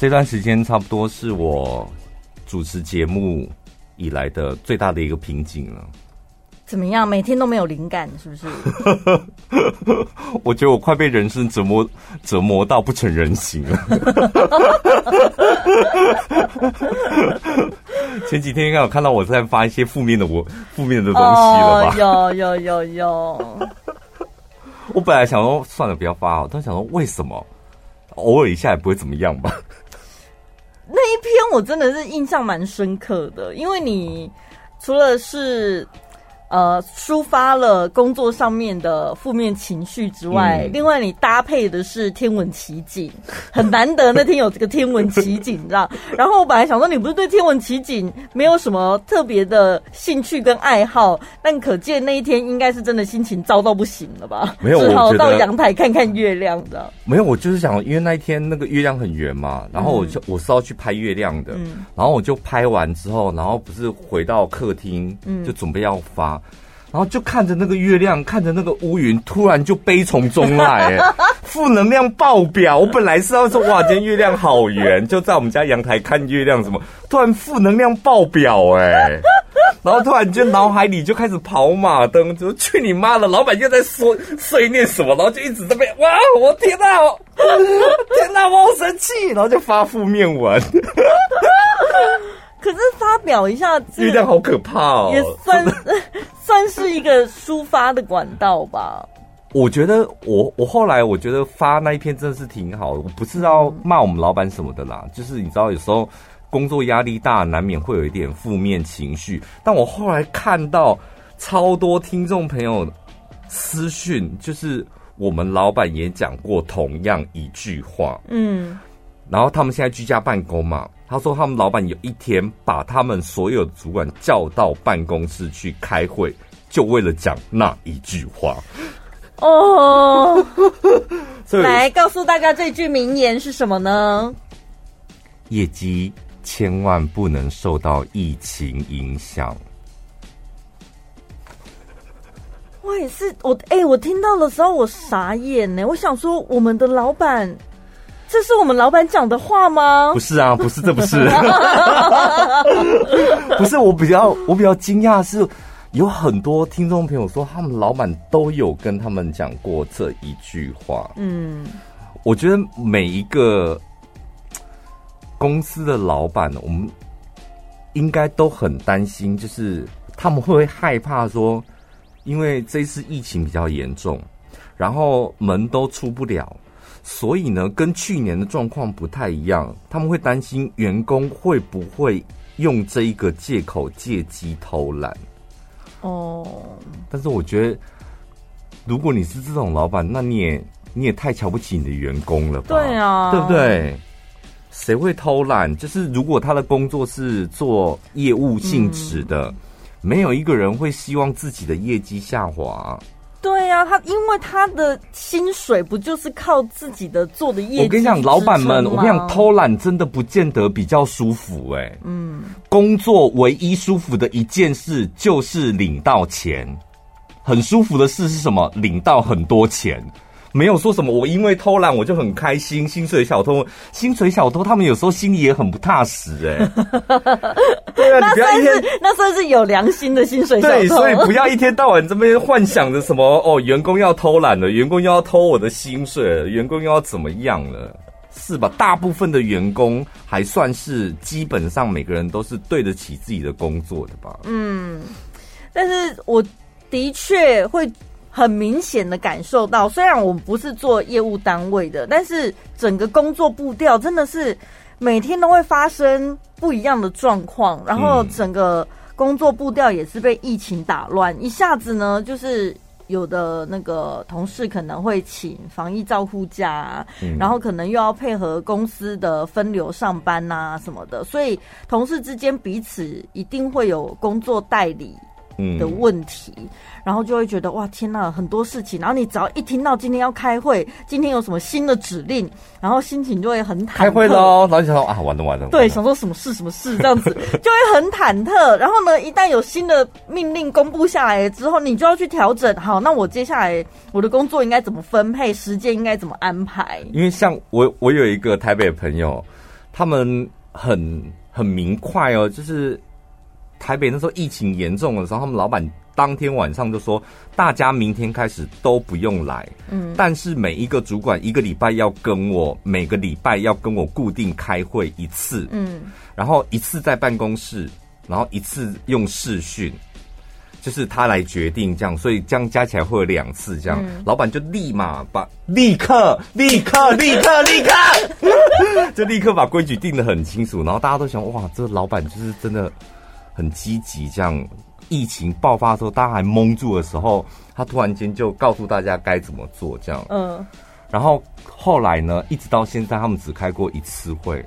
这段时间差不多是我主持节目以来的最大的一个瓶颈了。怎么样？每天都没有灵感，是不是？我觉得我快被人生折磨折磨到不成人形了。前几天应该有看到我在发一些负面的我负面的东西了吧？有有有有。我本来想说算了，不要发，但想说为什么？偶尔一下也不会怎么样吧？我真的是印象蛮深刻的，因为你除了是。呃，抒发了工作上面的负面情绪之外，嗯，另外你搭配的是天文奇景，很难得那天有这个天文奇景，你知道？然后我本来想说，你不是对天文奇景没有什么特别的兴趣跟爱好，但可见那一天应该是真的心情糟到不行了吧？没有，只好到阳台看看月亮的。没有，我就是想，因为那一天那个月亮很圆嘛，然后我就我是要去拍月亮的，嗯，然后我就拍完之后，然后不是回到客厅，嗯，就准备要发。然后就看着那个月亮，看着那个乌云，突然就悲从中来，哎，负能量爆表。我本来是要说，哇，今天月亮好圆，就在我们家阳台看月亮，什么，突然负能量爆表，哎，然后突然就脑海里就开始跑马灯，就去你妈的，老板又在说碎念什么，然后就一直在被，哇，我天哪，天哪，我好生气，然后就发负面文。可是发表一下，月亮好可怕哦，也算 算是一个抒发的管道吧。我觉得我我后来我觉得发那一篇真的是挺好的，我不是要骂我们老板什么的啦，就是你知道有时候工作压力大，难免会有一点负面情绪。但我后来看到超多听众朋友私讯，就是我们老板也讲过同样一句话，嗯，然后他们现在居家办公嘛。他说：“他们老板有一天把他们所有主管叫到办公室去开会，就为了讲那一句话。” 哦，来告诉大家这句名言是什么呢？业绩千万不能受到疫情影响。我也是，我哎、欸，我听到的时候我傻眼呢。我想说，我们的老板。这是我们老板讲的话吗？不是啊，不是，这不是，不是。我比较我比较惊讶是，有很多听众朋友说，他们老板都有跟他们讲过这一句话。嗯，我觉得每一个公司的老板，我们应该都很担心，就是他们会不会害怕说，因为这次疫情比较严重，然后门都出不了。所以呢，跟去年的状况不太一样，他们会担心员工会不会用这一个借口借机偷懒。哦，但是我觉得，如果你是这种老板，那你也你也太瞧不起你的员工了吧？对啊，对不对？谁会偷懒？就是如果他的工作是做业务性质的，嗯，没有一个人会希望自己的业绩下滑。对呀、啊，他因为他的薪水不就是靠自己的做的业绩？我跟你讲，老板们，我跟你讲，偷懒真的不见得比较舒服哎、欸。嗯，工作唯一舒服的一件事就是领到钱，很舒服的事是什么？领到很多钱。没有说什么，我因为偷懒我就很开心。薪水小偷，薪水小偷，他们有时候心里也很不踏实哎、欸。对啊，你不要一天那算是有良心的薪水小偷。对，所以不要一天到晚这边幻想着什么哦，员工要偷懒了，员工又要偷我的薪水了，员工又要怎么样了，是吧？大部分的员工还算是基本上每个人都是对得起自己的工作的吧？嗯，但是我的确会。很明显的感受到，虽然我们不是做业务单位的，但是整个工作步调真的是每天都会发生不一样的状况，然后整个工作步调也是被疫情打乱，一下子呢，就是有的那个同事可能会请防疫照护假，然后可能又要配合公司的分流上班啊什么的，所以同事之间彼此一定会有工作代理。的问题，然后就会觉得哇天呐，很多事情。然后你只要一听到今天要开会，今天有什么新的指令，然后心情就会很忐忑。开会喽，然后就想说啊，完了完了。对，想说什么事什么事这样子，就会很忐忑。然后呢，一旦有新的命令公布下来之后，你就要去调整。好，那我接下来我的工作应该怎么分配，时间应该怎么安排？因为像我，我有一个台北的朋友。他们很很明快哦，就是台北那时候疫情严重的时候，他们老板当天晚上就说，大家明天开始都不用来，嗯，但是每一个主管一个礼拜要跟我每个礼拜要跟我固定开会一次，嗯，然后一次在办公室，然后一次用视讯。就是他来决定这样，所以这样加起来会有两次这样。嗯、老板就立马把立刻立刻立刻立刻，就立刻把规矩定得很清楚。然后大家都想，哇，这个老板就是真的很积极。这样疫情爆发的时候，大家还蒙住的时候，他突然间就告诉大家该怎么做这样。嗯。然后后来呢，一直到现在，他们只开过一次会。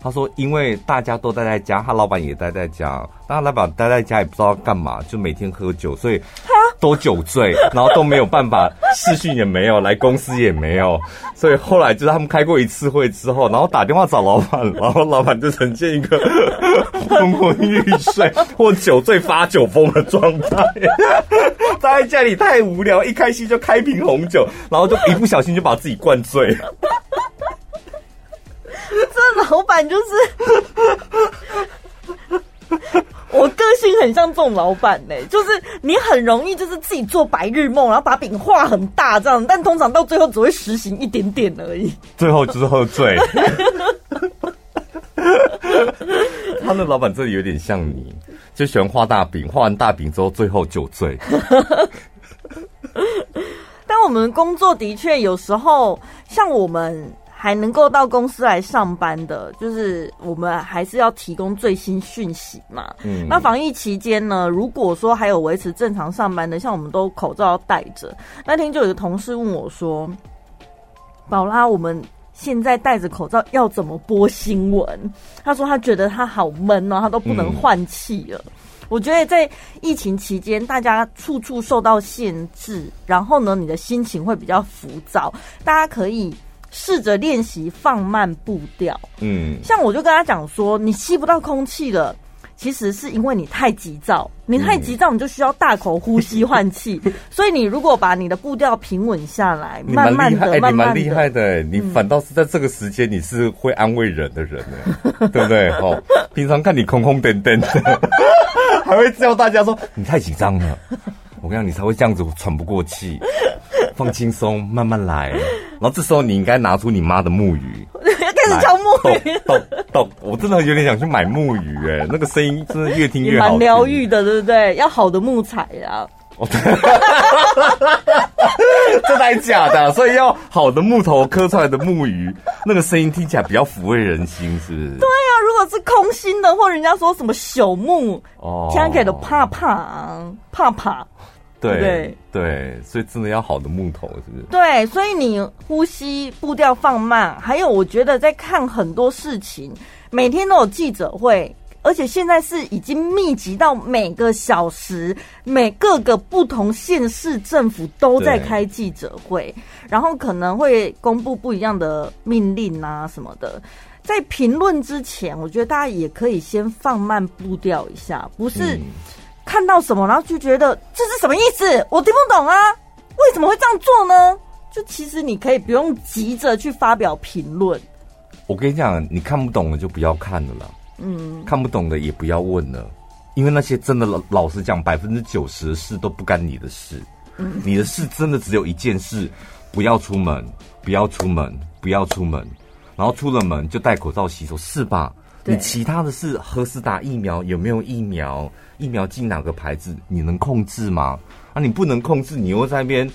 他说：“因为大家都待在家，他老板也待在家。但他老板待在家也不知道干嘛，就每天喝酒，所以都酒醉，然后都没有办法视讯也没有，来公司也没有。所以后来就是他们开过一次会之后，然后打电话找老板，然后老板就呈现一个昏昏欲睡或酒醉发酒疯的状态。待在家里太无聊，一开心就开瓶红酒，然后就一不小心就把自己灌醉。” 这老板就是，我个性很像这种老板呢、欸，就是你很容易就是自己做白日梦，然后把饼画很大这样，但通常到最后只会实行一点点而已。最后就是喝醉。他的老板这里有点像你，就喜欢画大饼，画完大饼之后最后酒醉。但我们工作的确有时候像我们。还能够到公司来上班的，就是我们还是要提供最新讯息嘛。嗯，那防疫期间呢，如果说还有维持正常上班的，像我们都口罩要戴着。那天就有个同事问我说：“宝拉，我们现在戴着口罩要怎么播新闻？”他说他觉得他好闷哦，他都不能换气了。嗯，我觉得在疫情期间，大家处处受到限制，然后呢，你的心情会比较浮躁，大家可以。试着练习放慢步调，嗯，像我就跟他讲说，你吸不到空气了，其实是因为你太急躁，你太急躁，你就需要大口呼吸换气。嗯、所以你如果把你的步调平稳下来，慢慢的，欸、慢慢的，你蛮厉害的、欸，你反倒是在这个时间，你是会安慰人的人呢、对不对？哦，平常看你空空荡荡的，还会叫大家说你太紧张了，我跟你讲，你才会这样子喘不过气。放轻松，慢慢来。然后这时候你应该拿出你妈的木鱼，要开始敲木鱼。咚咚，我真的有点想去买木鱼哎，那个声音真的越听越好，蛮疗愈的，对不对？要好的木材呀。这还假的？所以要好的木头刻出来的木鱼，那个声音听起来比较抚慰人心，是不是？对呀、啊，如果是空心的，或人家说什么朽木，哦，听起来都怕怕怕怕。对对对，所以真的要好的木头，是不是？对，所以你呼吸步调放慢，还有我觉得在看很多事情，每天都有记者会，而且现在是已经密集到每个小时，每各个不同县市政府都在开记者会，然后可能会公布不一样的命令啊什么的。在评论之前，我觉得大家也可以先放慢步调一下，不是？嗯看到什么，然后就觉得这是什么意思？我听不懂啊！为什么会这样做呢？就其实你可以不用急着去发表评论。我跟你讲，你看不懂的就不要看了啦。嗯，看不懂的也不要问了，因为那些真的老老实讲，百分之九十的事都不干你的事。嗯，你的事真的只有一件事：不要出门，不要出门，不要出门。然后出了门就戴口罩、洗手，是吧？你其他的事，何时打疫苗，有没有疫苗？疫苗进哪个牌子？你能控制吗？啊，你不能控制，你又在那边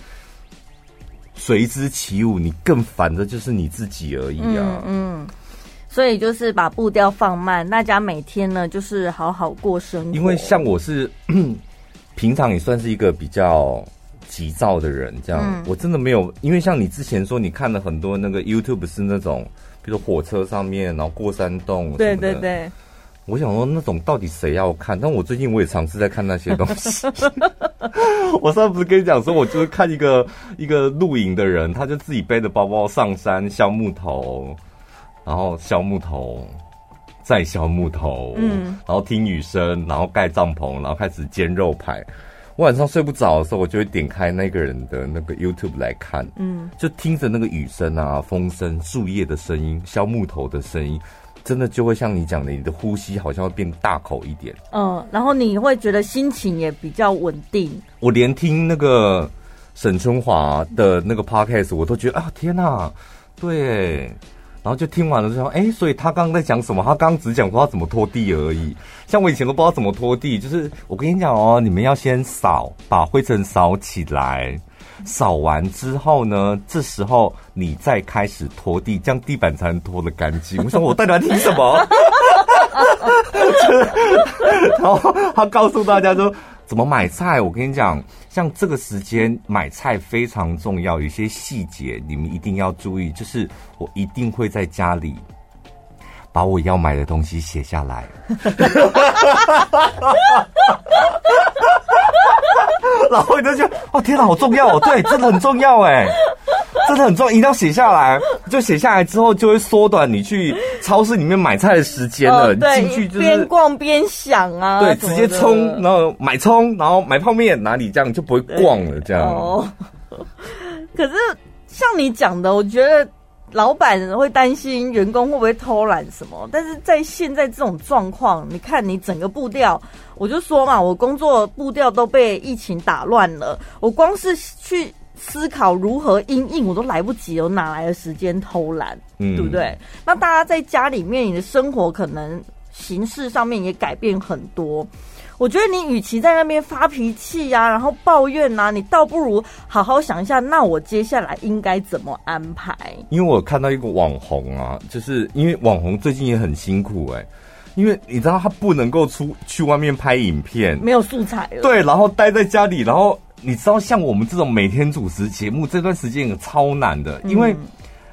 随之起舞，你更烦的就是你自己而已啊。嗯，嗯，所以就是把步调放慢，大家每天呢就是好好过生活。因为像我是 平常也算是一个比较急躁的人，这样、嗯、我真的没有，因为像你之前说你看了很多那个 YouTube 是那种，比如说火车上面然后过山洞，对对对。我想说，那种到底谁要看？但我最近我也尝试在看那些东西。我上次不是跟你讲说，我就是看一个一个露营的人，他就自己背着包包上山削木头，然后削木头，再削木头，嗯，然后听雨声，然后盖帐篷，然后开始煎肉排。我晚上睡不着的时候，我就会点开那个人的那个 YouTube 来看，嗯，就听着那个雨声啊、风声、树叶的声音、削木头的声音。真的就会像你讲的，你的呼吸好像会变大口一点。嗯，然后你会觉得心情也比较稳定。我连听那个沈春华的那个 podcast，我都觉得啊，天哪，对。然后就听完了之后，哎，所以他刚刚在讲什么？他刚刚只讲说他怎么拖地而已。像我以前都不知道怎么拖地，就是我跟你讲哦，你们要先扫，把灰尘扫起来。扫完之后呢，这时候你再开始拖地，这样地板才能拖得干净。我说我到底要听什么？然后他告诉大家说怎么买菜。我跟你讲，像这个时间买菜非常重要，有些细节你们一定要注意。就是我一定会在家里把我要买的东西写下来。然后你就觉得哦，天哪，好重要哦！对，真的很重要哎，真的很重要，一定要写下来。就写下来之后，就会缩短你去超市里面买菜的时间了。你进去就是边逛边想啊，对，直接冲，然后买葱，然后买泡面，哪里这样就不会逛了。这样哦。可是像你讲的，我觉得。老板会担心员工会不会偷懒什么，但是在现在这种状况，你看你整个步调，我就说嘛，我工作步调都被疫情打乱了，我光是去思考如何应应，我都来不及，我哪来的时间偷懒？嗯，对不对？那大家在家里面，你的生活可能形式上面也改变很多。我觉得你与其在那边发脾气呀，然后抱怨呐，你倒不如好好想一下，那我接下来应该怎么安排？因为我看到一个网红啊，就是因为网红最近也很辛苦哎、欸，因为你知道他不能够出去外面拍影片，没有素材了。对，然后待在家里，然后你知道像我们这种每天主持节目这段时间也超难的，因为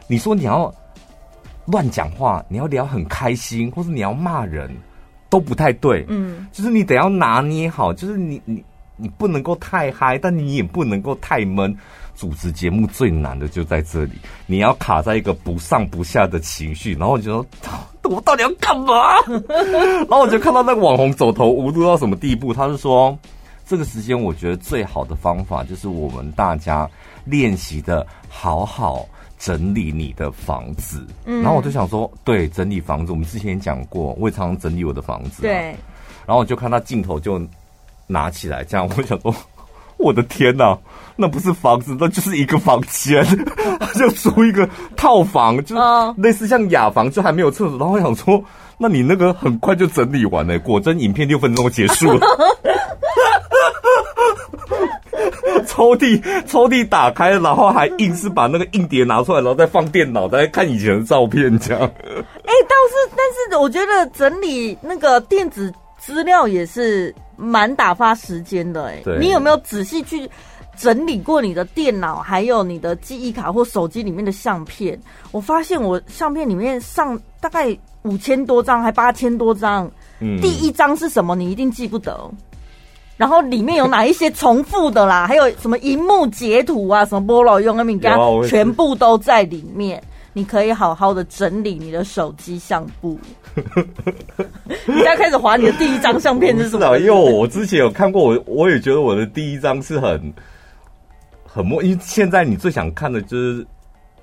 你说你要乱讲话，你要聊很开心，或是你要骂人。都不太对，嗯，就是你得要拿捏好，就是你你你不能够太嗨，但你也不能够太闷。主持节目最难的就在这里，你要卡在一个不上不下的情绪，然后我就说，我到底要干嘛？然后我就看到那个网红走投无路到什么地步，他是说，这个时间我觉得最好的方法就是我们大家练习的好好。整理你的房子，嗯，然后我就想说，对，整理房子，我们之前也讲过，我也常常整理我的房子，对。然后我就看他镜头就拿起来，这样，我想说，我的天哪，那不是房子，那就是一个房间，就租一个套房，就类似像雅房，就还没有厕所。然后我想说，那你那个很快就整理完了，果真影片六分钟结束了。抽屉抽屉打开，然后还硬是把那个硬碟拿出来，然后再放电脑，再看以前的照片，这样。哎，倒是，但是我觉得整理那个电子资料也是蛮打发时间的。哎，你有没有仔细去整理过你的电脑，还有你的记忆卡或手机里面的相片？我发现我相片里面上大概五千多张，还八千多张。嗯，第一张是什么？你一定记不得。然后里面有哪一些重复的啦？还有什么荧幕截图啊？什么菠萝用的敏感，全部都在里面。你可以好好的整理你的手机相簿。你现在开始滑你的第一张相片是什么？因为我之前有看过，我我也觉得我的第一张是很很莫，因为现在你最想看的就是。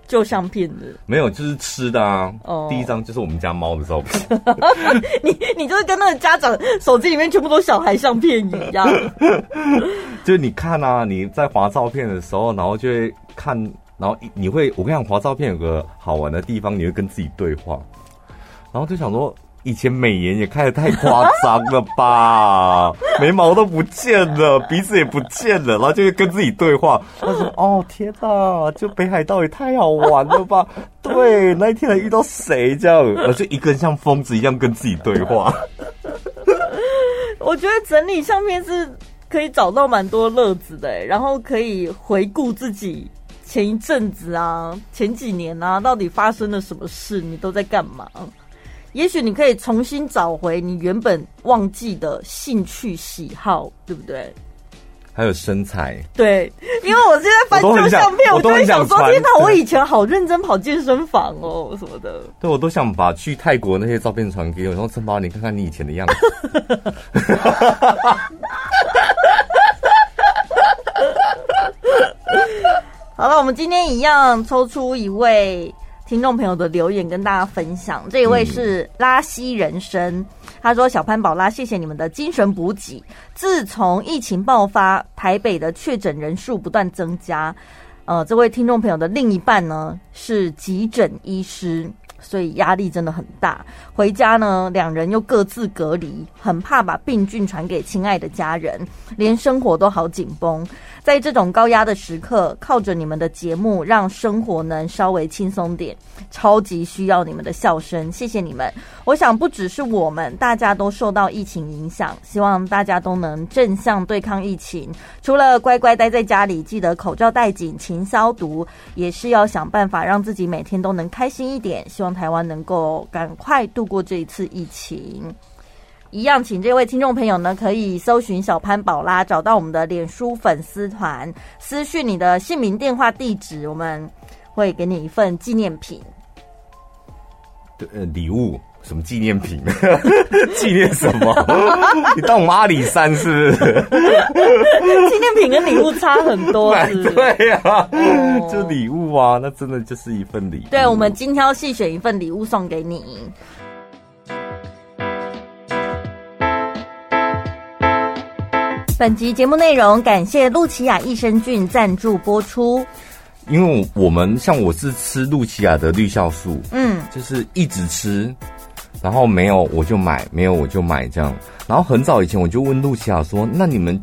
旧相片的没有，就是吃的啊。哦，第一张就是我们家猫的照片。你你就是跟那个家长手机里面全部都小孩相片一样。就是你看啊，你在划照片的时候，然后就会看，然后你会，我跟你讲，划照片有个好玩的地方，你会跟自己对话，然后就想说。以前美颜也开的太夸张了吧，眉毛都不见了，鼻子也不见了，然后就会跟自己对话。他说：“哦天哪，就北海道也太好玩了吧？”对，那一天还遇到谁这样？然后就一个人像疯子一样跟自己对话。我觉得整理相片是可以找到蛮多乐子的，然后可以回顾自己前一阵子啊，前几年啊，到底发生了什么事，你都在干嘛？也许你可以重新找回你原本忘记的兴趣喜好，对不对？还有身材。对，因为我现在翻旧相片，我都会想说：天哪，我以前好认真跑健身房哦，什么的。对，我都想把去泰国那些照片传给我，然后陈宝，你看看你以前的样子。好了，我们今天一样抽出一位。听众朋友的留言跟大家分享。这一位是拉西人生，他说：“小潘宝拉，谢谢你们的精神补给。自从疫情爆发，台北的确诊人数不断增加。呃，这位听众朋友的另一半呢是急诊医师。”所以压力真的很大。回家呢，两人又各自隔离，很怕把病菌传给亲爱的家人，连生活都好紧绷。在这种高压的时刻，靠着你们的节目，让生活能稍微轻松点。超级需要你们的笑声，谢谢你们。我想不只是我们，大家都受到疫情影响，希望大家都能正向对抗疫情。除了乖乖待在家里，记得口罩戴紧，勤消毒，也是要想办法让自己每天都能开心一点。希望台湾能够赶快度过这一次疫情。一样，请这位听众朋友呢，可以搜寻小潘宝拉，找到我们的脸书粉丝团，私讯你的姓名、电话、地址，我们会给你一份纪念品。对，礼物什么纪念品？纪念什么？你当我们阿里山是不是？纪念品跟礼物差很多是是？对呀、就礼物啊，那真的就是一份礼物。对，我们精挑细选一份礼物送给你。本集节目内容感谢露琪亚益生菌赞助播出。因为我们像我是吃露琪亚的绿酵素，嗯，就是一直吃，然后没有我就买，没有我就买这样。然后很早以前我就问露琪亚说：“那你们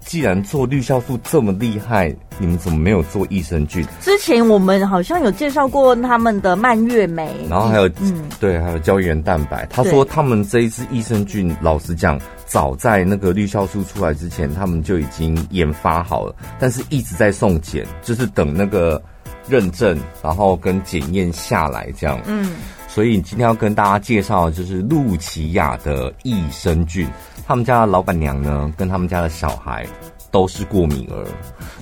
既然做绿酵素这么厉害，你们怎么没有做益生菌？”之前我们好像有介绍过他们的蔓越莓，然后还有嗯，对，还有胶原蛋白。他说他们这一支益生菌，老实讲。早在那个绿酵素出来之前，他们就已经研发好了，但是一直在送检，就是等那个认证，然后跟检验下来这样。嗯，所以今天要跟大家介绍的就是露琪亚的益生菌，他们家的老板娘呢，跟他们家的小孩。都是过敏儿，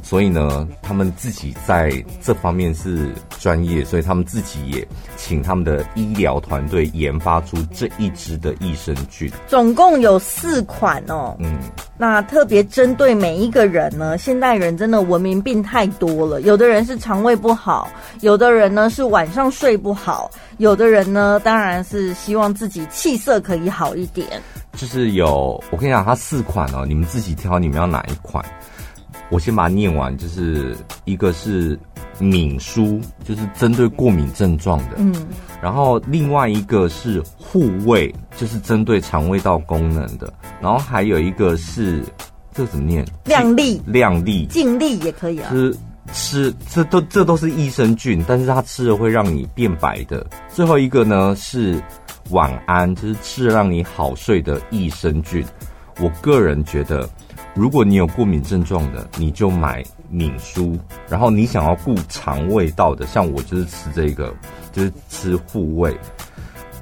所以呢，他们自己在这方面是专业，所以他们自己也请他们的医疗团队研发出这一支的益生菌，总共有四款哦。嗯，那特别针对每一个人呢，现代人真的文明病太多了，有的人是肠胃不好，有的人呢是晚上睡不好，有的人呢当然是希望自己气色可以好一点。就是有，我跟你讲，它四款哦，你们自己挑，你们要哪一款？我先把它念完，就是一个是敏舒，就是针对过敏症状的，嗯，然后另外一个是护胃，就是针对肠胃道功能的，然后还有一个是这怎么念？亮丽，亮丽，净丽也可以啊。吃吃，这都这都是益生菌，但是它吃了会让你变白的。最后一个呢是。晚安，就是吃让你好睡的益生菌。我个人觉得，如果你有过敏症状的，你就买敏舒。然后你想要顾肠胃道的，像我就是吃这个，就是吃护胃。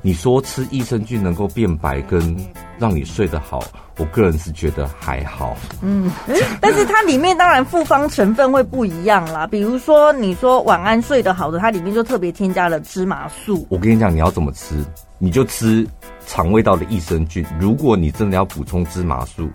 你说吃益生菌能够变白跟让你睡得好，我个人是觉得还好。嗯，但是它里面当然复方成分会不一样啦。比如说你说晚安睡得好的，它里面就特别添加了芝麻素。我跟你讲，你要怎么吃？你就吃肠胃道的益生菌。如果你真的要补充芝麻素，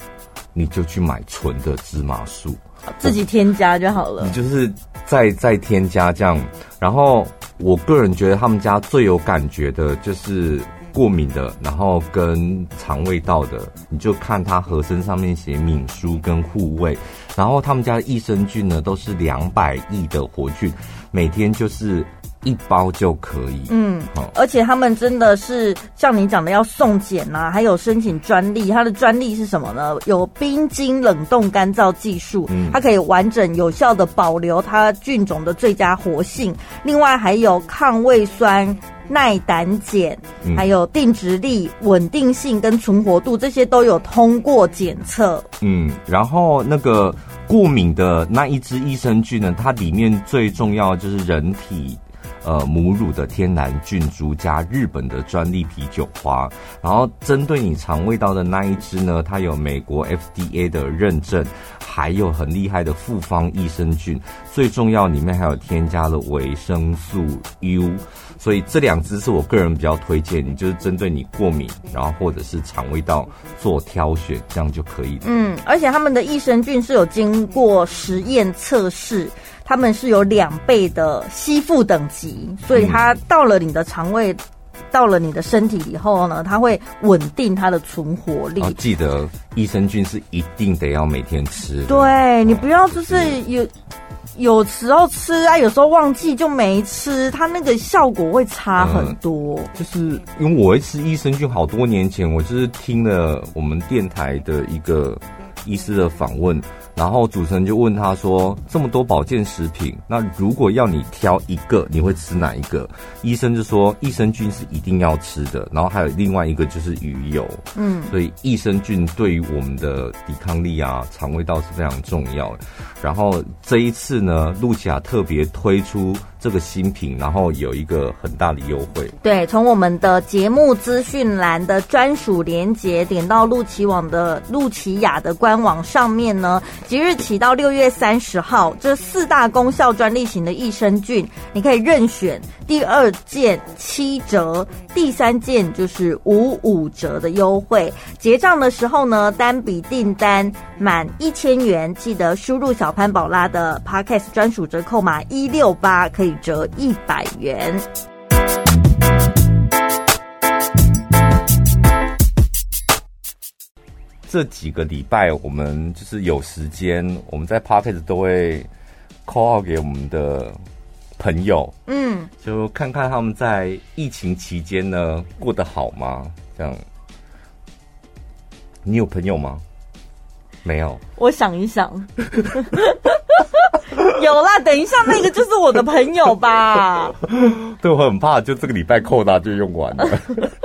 你就去买纯的芝麻素，自己添加就好了。你就是再再添加这样。然后我个人觉得他们家最有感觉的就是过敏的，然后跟肠胃道的，你就看它盒身上面写敏舒跟护胃。然后他们家的益生菌呢，都是两百亿的活菌，每天就是。一包就可以，嗯，好，而且他们真的是像你讲的要送检呐、啊，还有申请专利，它的专利是什么呢？有冰晶冷冻干燥技术，嗯，它可以完整有效的保留它菌种的最佳活性，另外还有抗胃酸、耐胆碱，还有定植力、稳定性跟存活度，这些都有通过检测。嗯，然后那个过敏的那一支益生菌呢，它里面最重要的就是人体。呃，母乳的天然菌株加日本的专利啤酒花，然后针对你肠胃道的那一支呢，它有美国 FDA 的认证，还有很厉害的复方益生菌，最重要里面还有添加了维生素 U，所以这两支是我个人比较推荐，你就是针对你过敏，然后或者是肠胃道做挑选，这样就可以。嗯，而且他们的益生菌是有经过实验测试，他们是有两倍的吸附等级，所以它到了你的肠胃。到了你的身体以后呢，它会稳定它的存活力。哦、记得益生菌是一定得要每天吃。对，你不要就是有有时候吃啊，有时候忘记就没吃，它那个效果会差很多。嗯、就是因为我会吃益生菌，好多年前我就是听了我们电台的一个医师的访问。然后主持人就问他说：“这么多保健食品，那如果要你挑一个，你会吃哪一个？”医生就说：“益生菌是一定要吃的。”然后还有另外一个就是鱼油，嗯，所以益生菌对于我们的抵抗力啊、肠胃道是非常重要的。然后这一次呢，露琪亚特别推出这个新品，然后有一个很大的优惠。对，从我们的节目资讯栏的专属连接点到露琪网的露琪雅的官网上面呢。即日起到六月三十号，这四大功效专利型的益生菌，你可以任选第二件七折，第三件就是五五折的优惠。结账的时候呢，单笔订单满一千元，记得输入小潘宝拉的 Podcast 专属折扣码一六八，可以折一百元。这几个礼拜，我们就是有时间，我们在 Podcast 都会 call 给我们的朋友，嗯，就看看他们在疫情期间呢过得好吗？这样，你有朋友吗？没有。我想一想，有啦。等一下，那个就是我的朋友吧？对，我很怕，就这个礼拜扣他就用完了。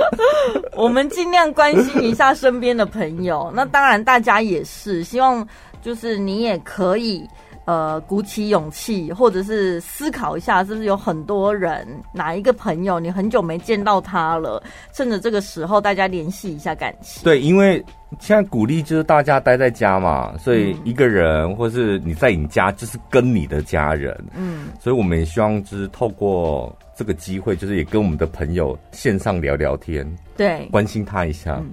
我们尽量关心一下身边的朋友，那当然大家也是希望，就是你也可以呃鼓起勇气，或者是思考一下，是不是有很多人哪一个朋友你很久没见到他了，趁着这个时候大家联系一下感情。对，因为现在鼓励就是大家待在家嘛，所以一个人或是你在你家就是跟你的家人，嗯，所以我们也希望就是透过。这个机会就是也跟我们的朋友线上聊聊天，对，关心他一下，嗯，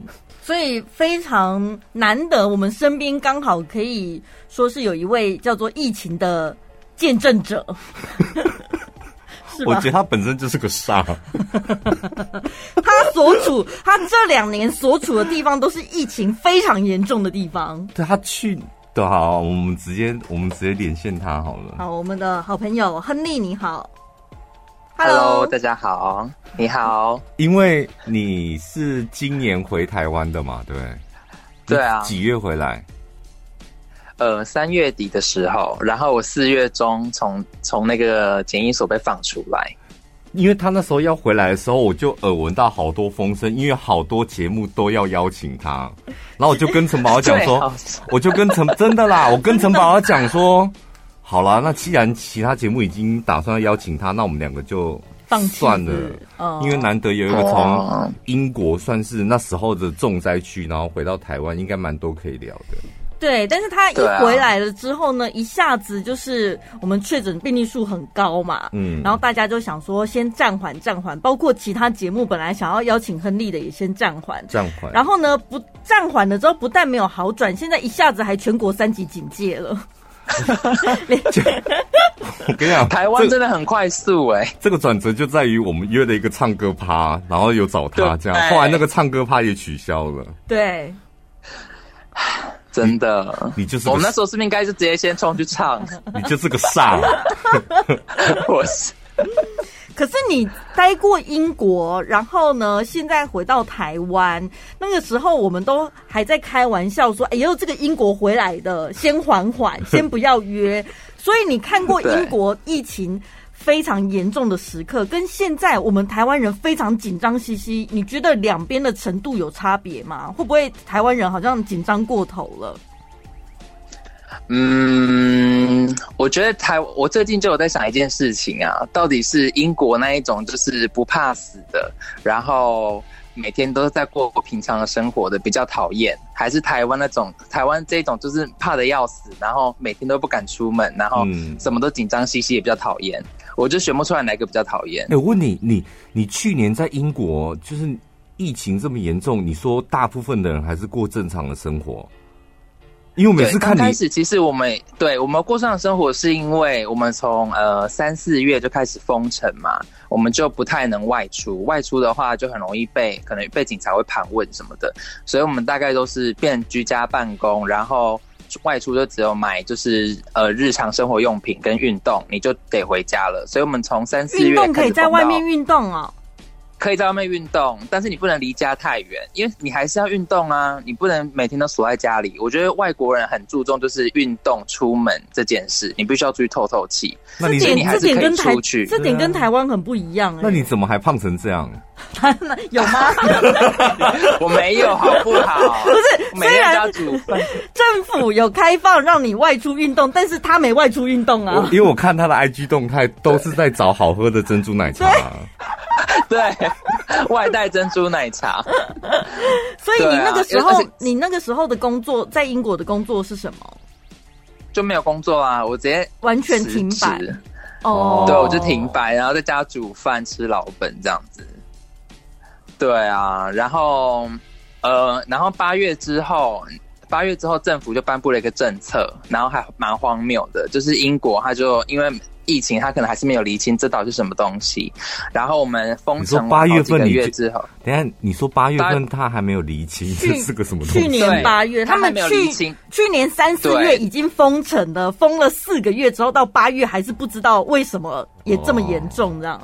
所以非常难得，我们身边刚好可以说是有一位叫做疫情的见证者，是吧？我觉得他本身就是个傻，他所处他这两年所处的地方都是疫情非常严重的地方，对，他去的好，我们直接我们直接连线他好了，好，我们的好朋友亨利你好。Hello，大家好，你好。因为你是今年回台湾的嘛，对对？对啊。几月回来？呃，三月底的时候，然后我四月中从从那个检疫所被放出来。因为他那时候要回来的时候，我就耳闻到好多风声，因为好多节目都要邀请他，然后我就跟陈宝讲说，我就跟陈真的啦，我跟陈宝讲说。好啦，那既然其他节目已经打算要邀请他，那我们两个就算了，哦、因为难得有一个从英国算是那时候的重灾区，然后回到台湾，应该蛮多可以聊的。对，但是他一回来了之后呢，啊、一下子就是我们确诊病例数很高嘛，嗯，然后大家就想说先暂缓暂缓，包括其他节目本来想要邀请亨利的也先暂缓。暂缓，然后呢不暂缓了之后，不但没有好转，现在一下子还全国三级警戒了。我跟你讲，台湾真的很快速哎、欸。这个转折就在于我们约了一个唱歌趴，然后有找他这样，后来那个唱歌趴也取消了。对，真的，你就是我们那时候是不是应该是直接先冲去唱？你就是个傻，我是。可是你待过英国，然后呢，现在回到台湾，那个时候我们都还在开玩笑说：“哎呦，这个英国回来的，先缓缓，先不要约。”所以你看过英国疫情非常严重的时刻，跟现在我们台湾人非常紧张兮兮，你觉得两边的程度有差别吗？会不会台湾人好像紧张过头了？嗯，我觉得台，我最近就有在想一件事情啊，到底是英国那一种就是不怕死的，然后每天都在过过平常的生活的比较讨厌，还是台湾那种台湾这种就是怕的要死，然后每天都不敢出门，然后什么都紧张兮兮也比较讨厌。我就选不出来哪个比较讨厌。哎，我问你，你你去年在英国，就是疫情这么严重，你说大部分的人还是过正常的生活？因为我每次看你开始，其实我们对我们过上的生活，是因为我们从呃三四月就开始封城嘛，我们就不太能外出，外出的话就很容易被可能被警察会盘问什么的，所以我们大概都是变居家办公，然后外出就只有买就是呃日常生活用品跟运动，你就得回家了。所以我们从三四月运动可以在外面运动哦。可以在外面运动，但是你不能离家太远，因为你还是要运动啊！你不能每天都锁在家里。我觉得外国人很注重就是运动、出门这件事，你必须要出去透透气。那你这点你还是可以出去，这点跟台湾很不一样、欸。那你怎么还胖成这样？有吗？我没有，好不好？不是，每天要煮饭。政府有开放让你外出运动，但是他没外出运动啊。因为我看他的 IG 动态都是在找好喝的珍珠奶茶。对，外带珍珠奶茶。所以你那个时候，你那个时候的工作在英国的工作是什么？就没有工作啊，我直接完全停摆。哦，对，我就停摆，然后在家煮饭吃老本这样子。对啊，然后呃，然后八月之后，八月之后政府就颁布了一个政策，然后还蛮荒谬的，就是英国他就因为。疫情，他可能还是没有厘清这到底是什么东西。然后我们封城八月份月之后，等下你说八月份他还没有厘清这是个什么东西？去年八月他们去去年三四月已经封城了，封了四个月之后到八月还是不知道为什么也这么严重，这样。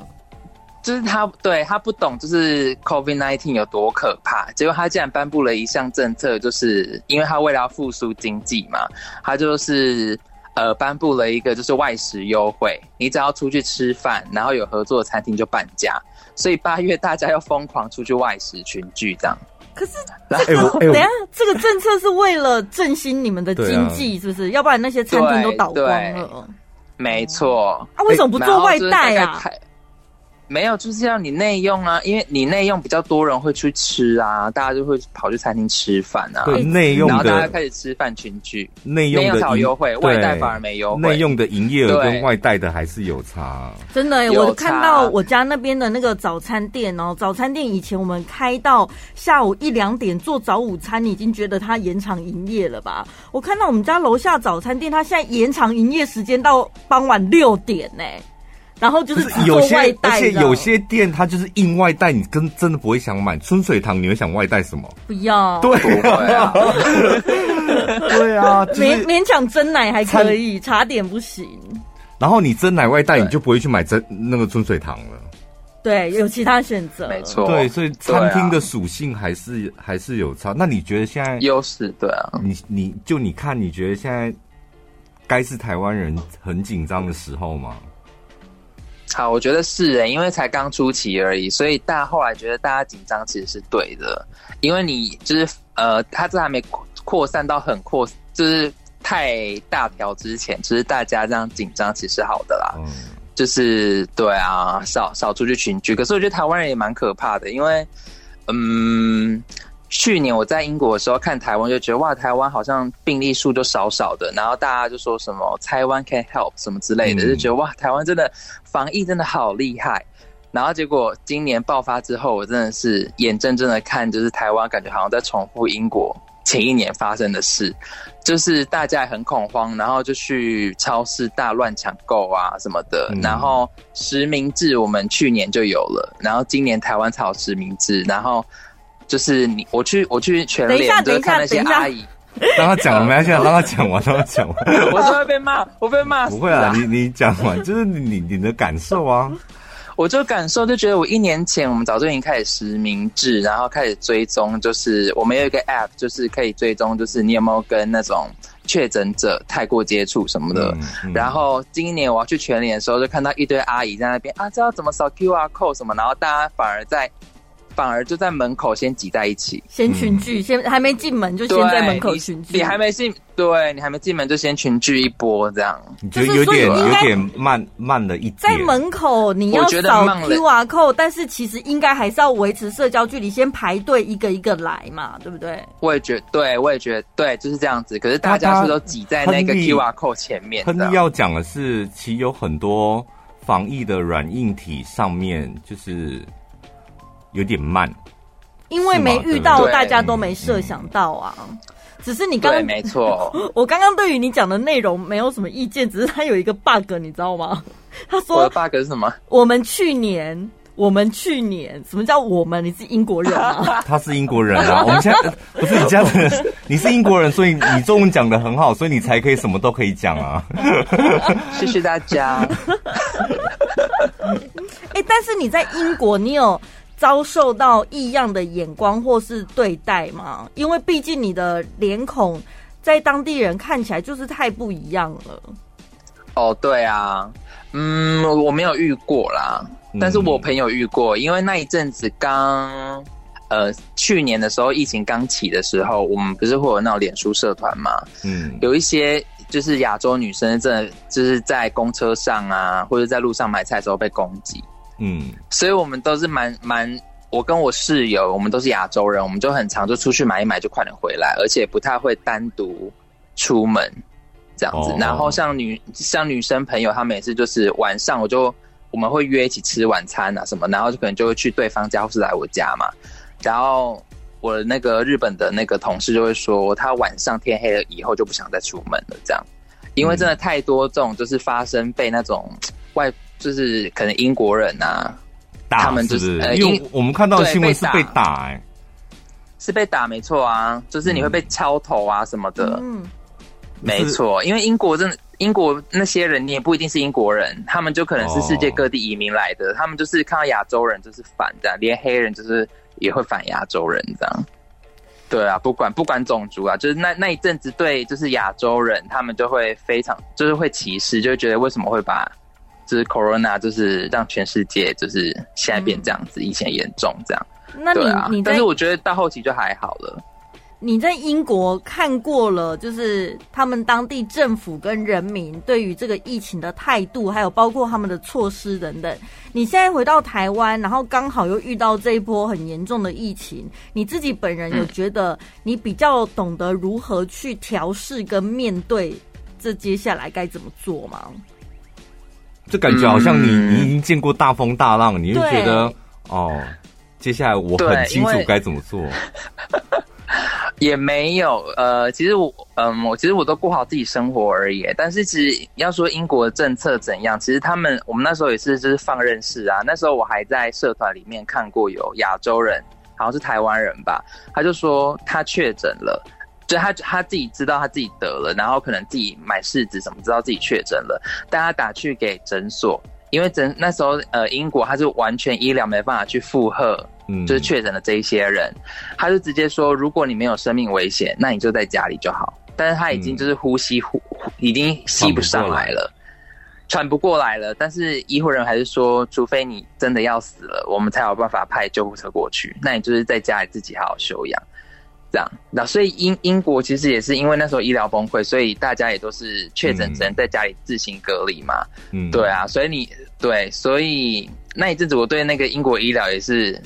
就是他对他不懂，就是 COVID nineteen 有多可怕。结果他竟然颁布了一项政策，就是因为他为了要复苏经济嘛，他就是。呃，颁布了一个就是外食优惠，你只要出去吃饭，然后有合作的餐厅就半价。所以八月大家要疯狂出去外食群聚这样。可是，这个欸欸、等下这个政策是为了振兴你们的经济，是不是？啊、要不然那些餐厅都倒光了。没错。啊，为什么不做外带啊？没有，就是要你内用啊，因为你内用比较多人会去吃啊，大家就会跑去餐厅吃饭啊。对，内用的，然后大家开始吃饭群聚，内用的优惠，外带反而没优惠。内用的营业额跟外带的还是有差。真的、欸，我看到我家那边的那个早餐店哦，早餐店以前我们开到下午一两点做早午餐，你已经觉得它延长营业了吧？我看到我们家楼下早餐店，它现在延长营业时间到傍晚六点呢、欸。然后就是做外带，而且有些店它就是硬外带，你跟真的不会想买春水堂，你会想外带什么？不要，对啊，对啊，勉勉强真奶还可以，茶点不行。然后你真奶外带，你就不会去买真那个春水堂了。对，有其他选择，没错。对，所以餐厅的属性还是还是有差。那你觉得现在优势？对啊，你你就你看，你觉得现在该是台湾人很紧张的时候吗？好，我觉得是诶，因为才刚出期而已，所以大家后来觉得大家紧张其实是对的，因为你就是呃，他这还没扩散到很扩，就是太大条之前，其实大家这样紧张其实是好的啦，嗯、就是对啊，少少出去群聚，可是我觉得台湾人也蛮可怕的，因为嗯。去年我在英国的时候看台湾，就觉得哇，台湾好像病例数就少少的，然后大家就说什么台湾 can help 什么之类的，就觉得哇，台湾真的防疫真的好厉害。然后结果今年爆发之后，我真的是眼睁睁的看，就是台湾感觉好像在重复英国前一年发生的事，就是大家也很恐慌，然后就去超市大乱抢购啊什么的。然后实名制我们去年就有了，然后今年台湾才有实名制，然后。就是你，我去，我去全联，就是看那些阿姨。让他讲，没关系，让他讲完，让他讲完。我就会被骂，我被骂。不会啊，你你讲完，就是你你的感受啊。我就感受，就觉得我一年前我们早就已经开始实名制，然后开始追踪，就是我们有一个 app，就是可以追踪，就是你有没有跟那种确诊者太过接触什么的。嗯嗯、然后今年我要去全联的时候，就看到一堆阿姨在那边啊，知道怎么扫 QR code 什么，然后大家反而在。反而就在门口先挤在一起，先群聚，嗯、先还没进门就先在门口群聚。你还没进，对你还没进门就先群聚一波，这样你觉得有点有点慢慢了一点。在门口你要扫 QR code，但是其实应该还是要维持社交距离，先排队一个一个来嘛，对不对？我也觉得，对我也觉得，对，就是这样子。可是大家是都挤在那个 QR code 前面。亨利要讲的是，其实有很多。防疫的软硬体上面就是有点慢，因为没遇到，大家都没设想到啊。只是你刚刚没错，我刚刚对于你讲的内容没有什么意见，只是他有一个 bug，你知道吗？他说我的 bug 是什么？我们去年。我们去年什么叫我们？你是英国人啊？他是英国人啊。我们现在不是你这样子，你是英国人，所以你中文讲的很好，所以你才可以什么都可以讲啊。谢谢大家。哎，但是你在英国，你有遭受到异样的眼光或是对待吗？因为毕竟你的脸孔在当地人看起来就是太不一样了。哦，对啊，嗯，我没有遇过啦。但是我朋友遇过，因为那一阵子刚，呃，去年的时候疫情刚起的时候，我们不是会有那种脸书社团嘛？嗯，有一些就是亚洲女生，真的就是在公车上啊，或者在路上买菜的时候被攻击。嗯，所以我们都是蛮蛮，我跟我室友，我们都是亚洲人，我们就很常就出去买一买就快点回来，而且不太会单独出门这样子。然后像女像女生朋友，她每次就是晚上我就。我们会约一起吃晚餐啊什么，然后就可能就会去对方家或是来我家嘛。然后我的那个日本的那个同事就会说，他晚上天黑了以后就不想再出门了，这样，因为真的太多这种就是发生被那种外就是可能英国人啊，打他们就是，是因为我们看到的新闻是被打，欸，是被打没错啊，就是你会被敲头啊什么的，嗯，没错，因为英国真的。英国那些人，你也不一定是英国人，他们就可能是世界各地移民来的，oh. 他们就是看到亚洲人就是反这样，连黑人就是也会反亚洲人这样。对啊，不管不管种族啊，就是那那一阵子对，就是亚洲人，他们就会非常就是会歧视，就会觉得为什么会把就是 Corona 就是让全世界就是现在变这样子，嗯、以前严重这样。那你、啊、你但是我觉得到后期就还好了。你在英国看过了，就是他们当地政府跟人民对于这个疫情的态度，还有包括他们的措施等等。你现在回到台湾，然后刚好又遇到这一波很严重的疫情，你自己本人有觉得你比较懂得如何去调试跟面对这接下来该怎么做吗？就感觉好像你你已经见过大风大浪，你就觉得哦，接下来我很清楚该怎么做。也没有，呃，其实我，嗯，我其实我都过好自己生活而已。但是其实要说英国的政策怎样，其实他们我们那时候也是就是放任式啊。那时候我还在社团里面看过有亚洲人，好像是台湾人吧，他就说他确诊了，就他他自己知道他自己得了，然后可能自己买试纸什么，知道自己确诊了，但他打去给诊所，因为诊那时候呃英国他是完全医疗没办法去负荷。就是确诊的这一些人，他就直接说，如果你没有生命危险，那你就在家里就好。但是他已经就是呼吸呼，已经吸不上来了，喘不过来了。但是医护人员还是说，除非你真的要死了，我们才有办法派救护车过去。那你就是在家里自己好好休养，这样。那所以英英国其实也是因为那时候医疗崩溃，所以大家也都是确诊只能在家里自行隔离嘛。嗯，对啊，所以你对，所以那一阵子我对那个英国医疗也是。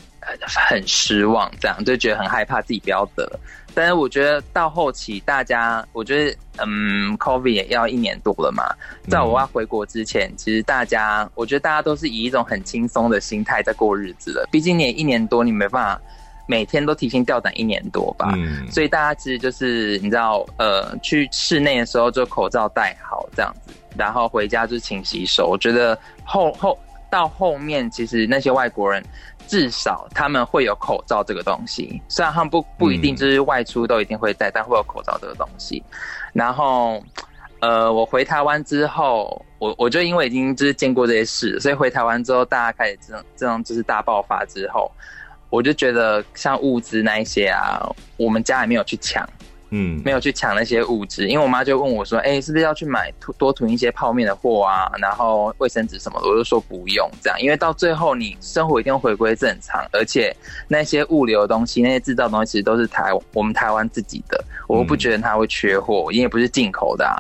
很失望，这样就觉得很害怕自己不要得。但是我觉得到后期，大家我觉得，嗯，COVID 也要一年多了嘛。在我要回国之前，其实大家，我觉得大家都是以一种很轻松的心态在过日子了。毕竟你也一年多，你没办法每天都提心吊胆一年多吧。嗯。所以大家其实就是你知道，呃，去室内的时候就口罩戴好这样子，然后回家就勤洗手。我觉得后后到后面，其实那些外国人。至少他们会有口罩这个东西，虽然他们不不一定就是外出都一定会戴，嗯、但会有口罩这个东西。然后，呃，我回台湾之后，我我就因为已经就是见过这些事，所以回台湾之后，大家开始这种这种就是大爆发之后，我就觉得像物资那一些啊，我们家也没有去抢。嗯，没有去抢那些物资，因为我妈就问我说：“哎、欸，是不是要去买多囤一些泡面的货啊？然后卫生纸什么的？”我就说不用这样，因为到最后你生活一定会回归正常，而且那些物流的东西、那些制造的东西其实都是台我们台湾自己的，我不觉得它会缺货，因为不是进口的啊。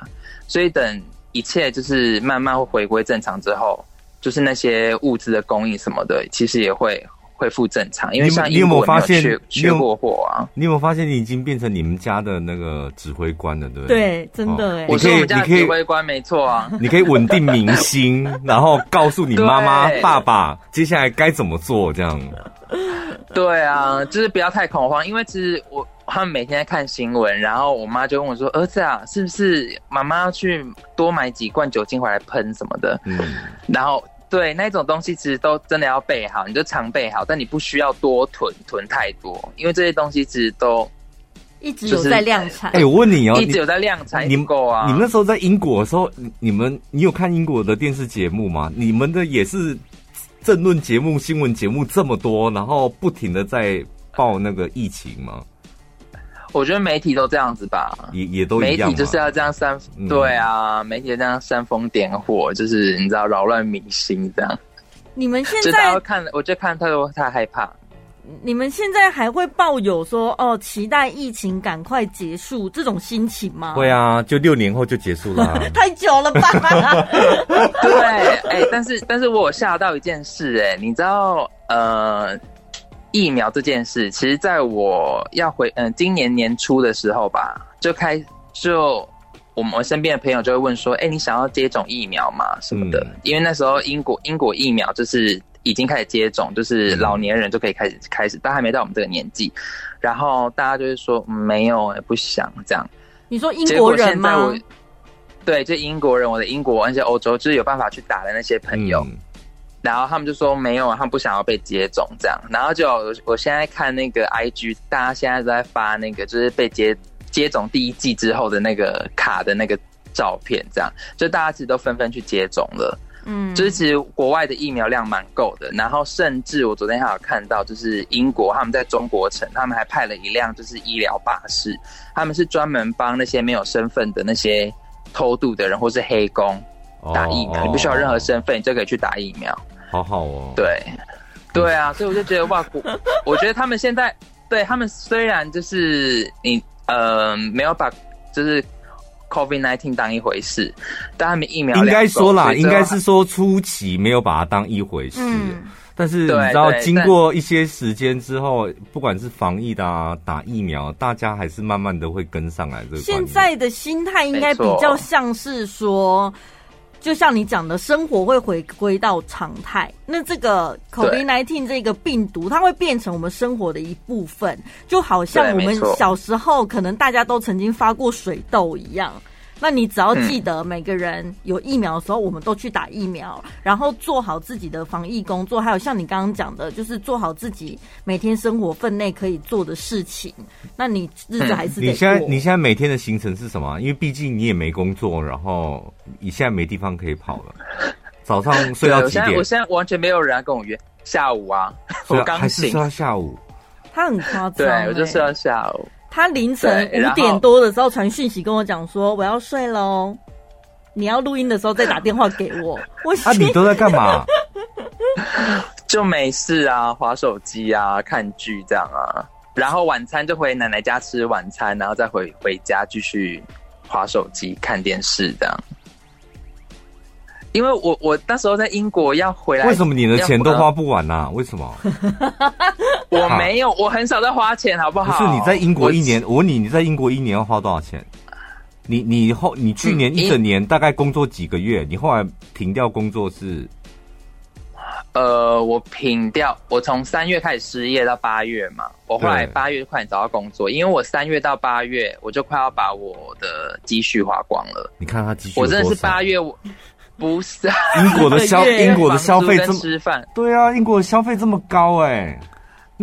所以等一切就是慢慢会回归正常之后，就是那些物资的供应什么的，其实也会恢复正常。因为像你有没有发现缺过货啊？你有没有发现你已经变成你们家的那个指挥官了，对不对？对，真的哎，我是我们家的指挥官，没错啊。你可以稳定民心，然后告诉你妈妈、爸爸接下来该怎么做，这样。对啊，就是不要太恐慌，因为其实我。他们每天在看新闻，然后我妈就问我说：“儿子啊，是不是妈妈要去多买几罐酒精回来喷什么的？”嗯，然后对那种东西其实都真的要备好，你就常备好，但你不需要多囤囤太多，因为这些东西其实都一直有在量产。哎，我问你哦，一直有在量产，你们够啊？你们那时候在英国的时候，你们你有看英国的电视节目吗？你们的也是政论节目、新闻节目这么多，然后不停的在报那个疫情吗？我觉得媒体都这样子吧，也也都媒体就是要这样煽，嗯、对啊，媒体这样煽风点火，就是你知道扰乱民心这样。你们现在看，我就看太多太害怕。你们现在还会抱有说哦，期待疫情赶快结束这种心情吗？会啊，就六年后就结束了，太久了吧？对，哎、欸，但是但是我有吓到一件事、欸，哎，你知道呃。疫苗这件事，其实在我要回嗯今年年初的时候吧，就开就我们身边的朋友就会问说，哎、欸，你想要接种疫苗吗？什么的？嗯、因为那时候英国英国疫苗就是已经开始接种，就是老年人就可以开始开始，但还没到我们这个年纪。然后大家就是说、嗯、没有，也不想这样。你说英国人吗？对，就英国人，我的英国那些欧洲就是有办法去打的那些朋友。嗯然后他们就说没有，他们不想要被接种这样。然后就我现在看那个 IG，大家现在都在发那个就是被接接种第一季之后的那个卡的那个照片，这样就大家其实都纷纷去接种了。嗯，就是其实国外的疫苗量蛮够的。然后甚至我昨天还有看到，就是英国他们在中国城，他们还派了一辆就是医疗巴士，他们是专门帮那些没有身份的那些偷渡的人或是黑工打疫苗。哦、你不需要任何身份，哦、你就可以去打疫苗。好好哦，对，对啊，所以我就觉得哇，我我觉得他们现在 对他们虽然就是你呃没有把就是 COVID nineteen 当一回事，但他们疫苗应该说啦，应该是说初期没有把它当一回事，嗯、但是你知道经过一些时间之后，不管是防疫的啊，打疫苗，大家还是慢慢的会跟上来。这个现在的心态应该比较像是说。就像你讲的，生活会回归到常态。那这个 COVID-19 这个病毒，它会变成我们生活的一部分，就好像我们小时候可能大家都曾经发过水痘一样。那你只要记得，每个人有疫苗的时候，我们都去打疫苗，嗯、然后做好自己的防疫工作。还有像你刚刚讲的，就是做好自己每天生活分内可以做的事情。那你日子还是得你现在你现在每天的行程是什么？因为毕竟你也没工作，然后你现在没地方可以跑了。早上睡到几点？我现在完全没有人跟我约下午啊，我刚醒，还是睡到下午。他很夸张、欸，对我就睡到下午。他凌晨五点多的时候传讯息跟我讲说，我要睡喽，你要录音的时候再打电话给我。我啊，你都在干嘛？就没事啊，划手机啊，看剧这样啊。然后晚餐就回奶奶家吃晚餐，然后再回回家继续划手机看电视这样。因为我我那时候在英国要回来，为什么你的钱都花不完呢、啊？为什么？我没有，我很少在花钱，好不好？不是你在英国一年，我，我问你，你在英国一年要花多少钱？你你后你去年一整年大概工作几个月？嗯、你后来停掉工作是？呃，我停掉，我从三月开始失业到八月嘛，我后来八月快点找到工作，因为我三月到八月我就快要把我的积蓄花光了。你看他积蓄，我真的是八月我。不是英国的消英国的消费这么对啊，英国的消 费这么高哎、欸，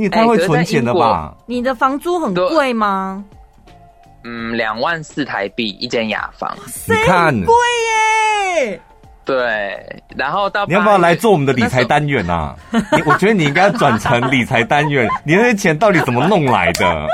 你也太会存钱了吧？你的房租很贵吗？嗯，两万四台币一间雅房，你看贵耶。对，然后到你要不要来做我们的理财单元啊？你我觉得你应该要转成理财单元，你那些钱到底怎么弄来的？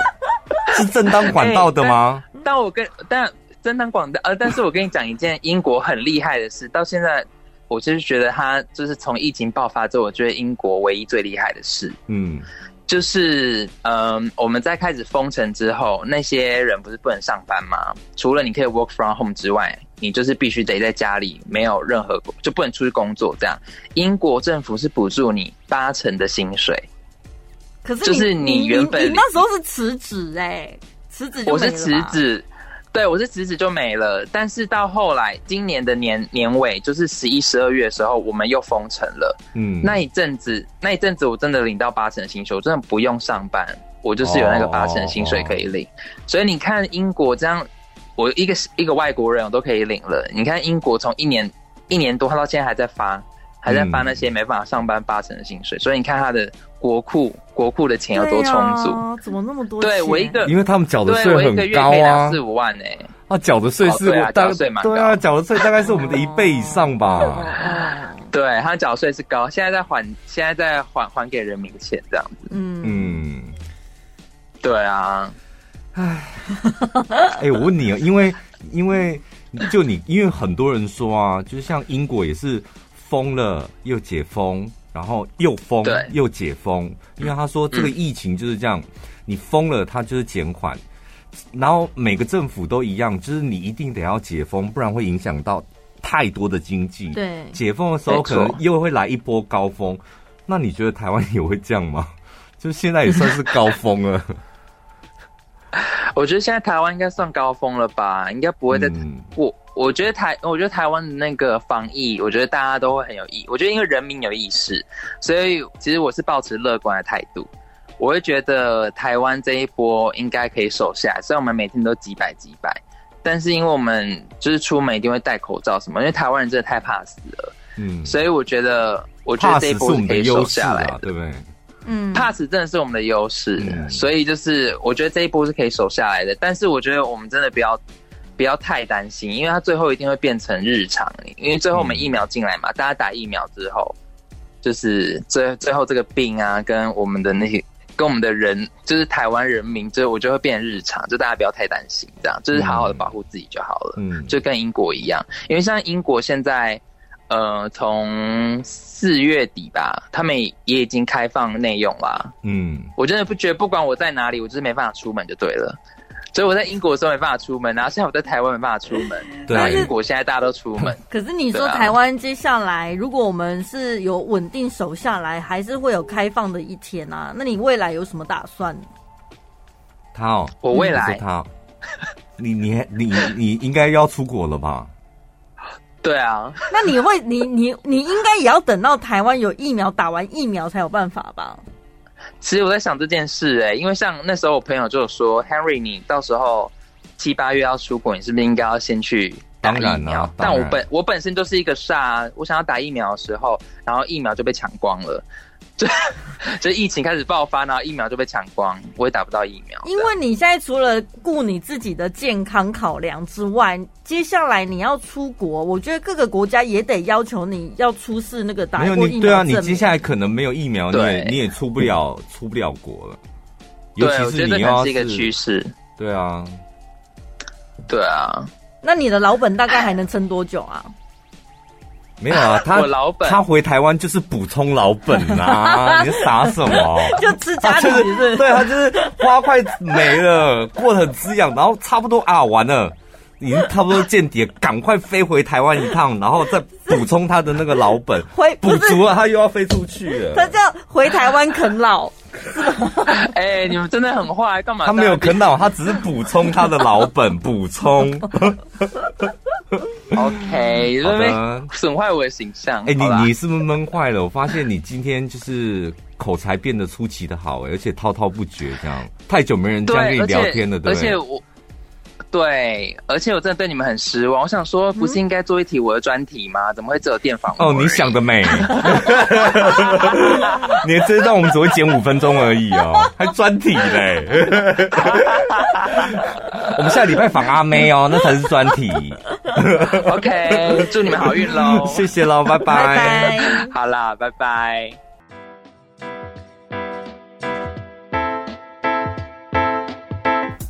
是正当管道的吗？欸、但，但我跟但。正当管道，呃，但是我跟你讲一件英国很厉害的事，到现在我就是觉得他就是从疫情爆发之后，我觉得英国唯一最厉害的事，嗯，就是嗯、呃，我们在开始封城之后，那些人不是不能上班吗？除了你可以 work from home 之外，你就是必须得在家里，没有任何就不能出去工作。这样，英国政府是补助你八成的薪水，可是就是你原本你，你那时候是辞职哎，辞职我是辞职，对，我是辞职就没了。但是到后来今年的年年尾，就是十一、十二月的时候，我们又封城了。嗯，那一阵子，那一阵子我真的领到八成的薪水，我真的不用上班，我就是有那个八成的薪水可以领。所以你看英国这样，我一个一个外国人我都可以领了。你看英国从一年一年多，他到现在还在发。还在发那些没办法上班八成的薪水，嗯、所以你看他的国库国库的钱有多充足？啊、怎么那么多钱？对我一个，因为他们缴的税很高啊，四五万呢、欸。啊，缴的税是大概税蛮高，对啊，缴的税大概是我们的一倍以上吧。对，他缴税是高，现在在还，现在在还还给人民的钱这样子。嗯嗯，对啊。哎，哎，我问你啊，因为因为就你，因为很多人说啊，就是像英国也是。封了又解封，然后又封又解封，因为他说这个疫情就是这样，你封了它就是减缓，然后每个政府都一样，就是你一定得要解封，不然会影响到太多的经济。对，解封的时候可能又会来一波高峰，那你觉得台湾也会这样吗？就现在也算是高峰了。我觉得现在台湾应该算高峰了吧，应该不会再过。嗯我觉得台，我觉得台湾的那个防疫，我觉得大家都会很有意。我觉得因为人民有意识，所以其实我是抱持乐观的态度。我会觉得台湾这一波应该可以守下来。虽然我们每天都几百几百，但是因为我们就是出门一定会戴口罩什么，因为台湾人真的太怕死了。嗯，所以我觉得，我觉得这一波是可以守下来的，啊、对不对？嗯，怕死真的是我们的优势，嗯、所以就是我觉得这一波是可以守下来的。但是我觉得我们真的不要。不要太担心，因为它最后一定会变成日常。因为最后我们疫苗进来嘛，嗯、大家打疫苗之后，就是最最后这个病啊，跟我们的那些，跟我们的人，就是台湾人民，就我就会变日常。就大家不要太担心，这样就是好好的保护自己就好了。嗯，就跟英国一样，因为像英国现在，呃，从四月底吧，他们也已经开放内用啦。嗯，我真的不觉得，不管我在哪里，我就是没办法出门就对了。所以我在英国的时候没办法出门，然后现在我在台湾没办法出门。对，然后英国现在大家都出门。可是你说台湾接下来，如果我们是有稳定守下来，还是会有开放的一天啊？那你未来有什么打算？他哦，我未来他，你你你你应该要出国了吧？对啊。那你会你你你应该也要等到台湾有疫苗，打完疫苗才有办法吧？其实我在想这件事哎、欸，因为像那时候我朋友就有说，Henry，你到时候七八月要出国，你是不是应该要先去打疫苗？啊、但我本我本身就是一个煞，我想要打疫苗的时候，然后疫苗就被抢光了。就 就疫情开始爆发，然后疫苗就被抢光，我也打不到疫苗。因为你现在除了顾你自己的健康考量之外，接下来你要出国，我觉得各个国家也得要求你要出示那个打过疫苗。对啊，你接下来可能没有疫苗，你也你也出不了出不了国了。尤其是你要是，是一个趋势。对啊，对啊。那你的老本大概还能撑多久啊？没有啊，他老本他回台湾就是补充老本啊！你傻什么？就吃家？就是对，他就是花快没了，过得很滋养，然后差不多啊，完了，已经差不多见底，赶快飞回台湾一趟，然后再补充他的那个老本，回补足了，他又要飞出去了。他叫回台湾啃老。哎、欸，你们真的很坏，干嘛？他没有啃老，他只是补充他的老本，补充。OK，好的，损坏我的形象。哎、欸，你你是不是闷坏了？我发现你今天就是口才变得出奇的好，而且滔滔不绝，这样太久没人这样跟你聊天了，对不对？而且我。对，而且我真的对你们很失望。我想说，不是应该做一题我的专题吗？怎么会只有电访？哦，你想得美！你知道我们只会剪五分钟而已哦，还专题嘞！我们下礼拜访阿妹哦，那才是专题。OK，祝你们好运喽！谢谢喽，拜拜。拜拜。好啦，拜拜。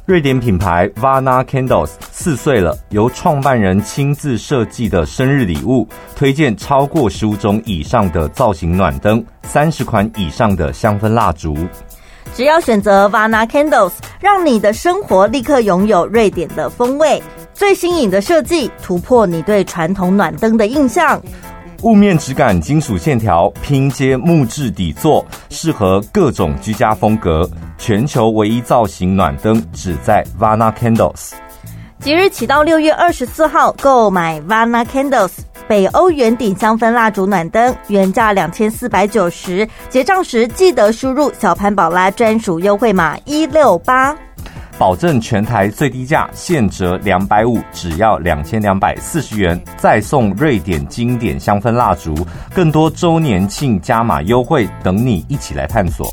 瑞典品牌 Vana Candles 四岁了，由创办人亲自设计的生日礼物，推荐超过十五种以上的造型暖灯，三十款以上的香氛蜡烛。只要选择 Vana Candles，让你的生活立刻拥有瑞典的风味。最新颖的设计，突破你对传统暖灯的印象。雾面质感，金属线条，拼接木质底座，适合各种居家风格。全球唯一造型暖灯，只在 Vana Candles。即日起到六月二十四号，购买 Vana Candles 北欧圆顶香氛蜡烛暖灯，原价两千四百九十，结账时记得输入小潘宝拉专属优惠码一六八，保证全台最低价，现折两百五，只要两千两百四十元，再送瑞典经典香氛蜡烛，更多周年庆加码优惠等你一起来探索。